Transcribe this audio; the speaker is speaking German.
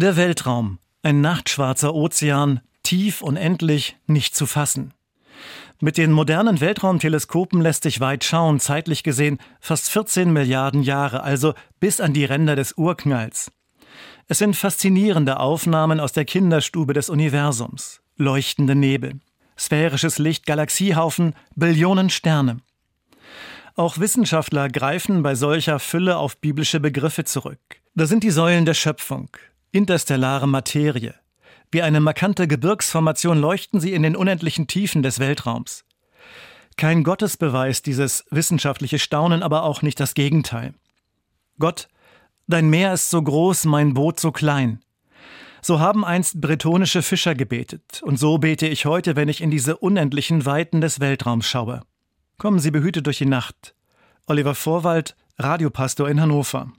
Der Weltraum, ein nachtschwarzer Ozean, tief unendlich, nicht zu fassen. Mit den modernen Weltraumteleskopen lässt sich weit schauen, zeitlich gesehen fast 14 Milliarden Jahre, also bis an die Ränder des Urknalls. Es sind faszinierende Aufnahmen aus der Kinderstube des Universums. Leuchtende Nebel, sphärisches Licht, Galaxiehaufen, Billionen Sterne. Auch Wissenschaftler greifen bei solcher Fülle auf biblische Begriffe zurück. Da sind die Säulen der Schöpfung, interstellare Materie. Wie eine markante Gebirgsformation leuchten sie in den unendlichen Tiefen des Weltraums. Kein Gottesbeweis dieses wissenschaftliche Staunen, aber auch nicht das Gegenteil. Gott, dein Meer ist so groß, mein Boot so klein. So haben einst bretonische Fischer gebetet, und so bete ich heute, wenn ich in diese unendlichen Weiten des Weltraums schaue. Kommen Sie behütet durch die Nacht. Oliver Vorwald, Radiopastor in Hannover.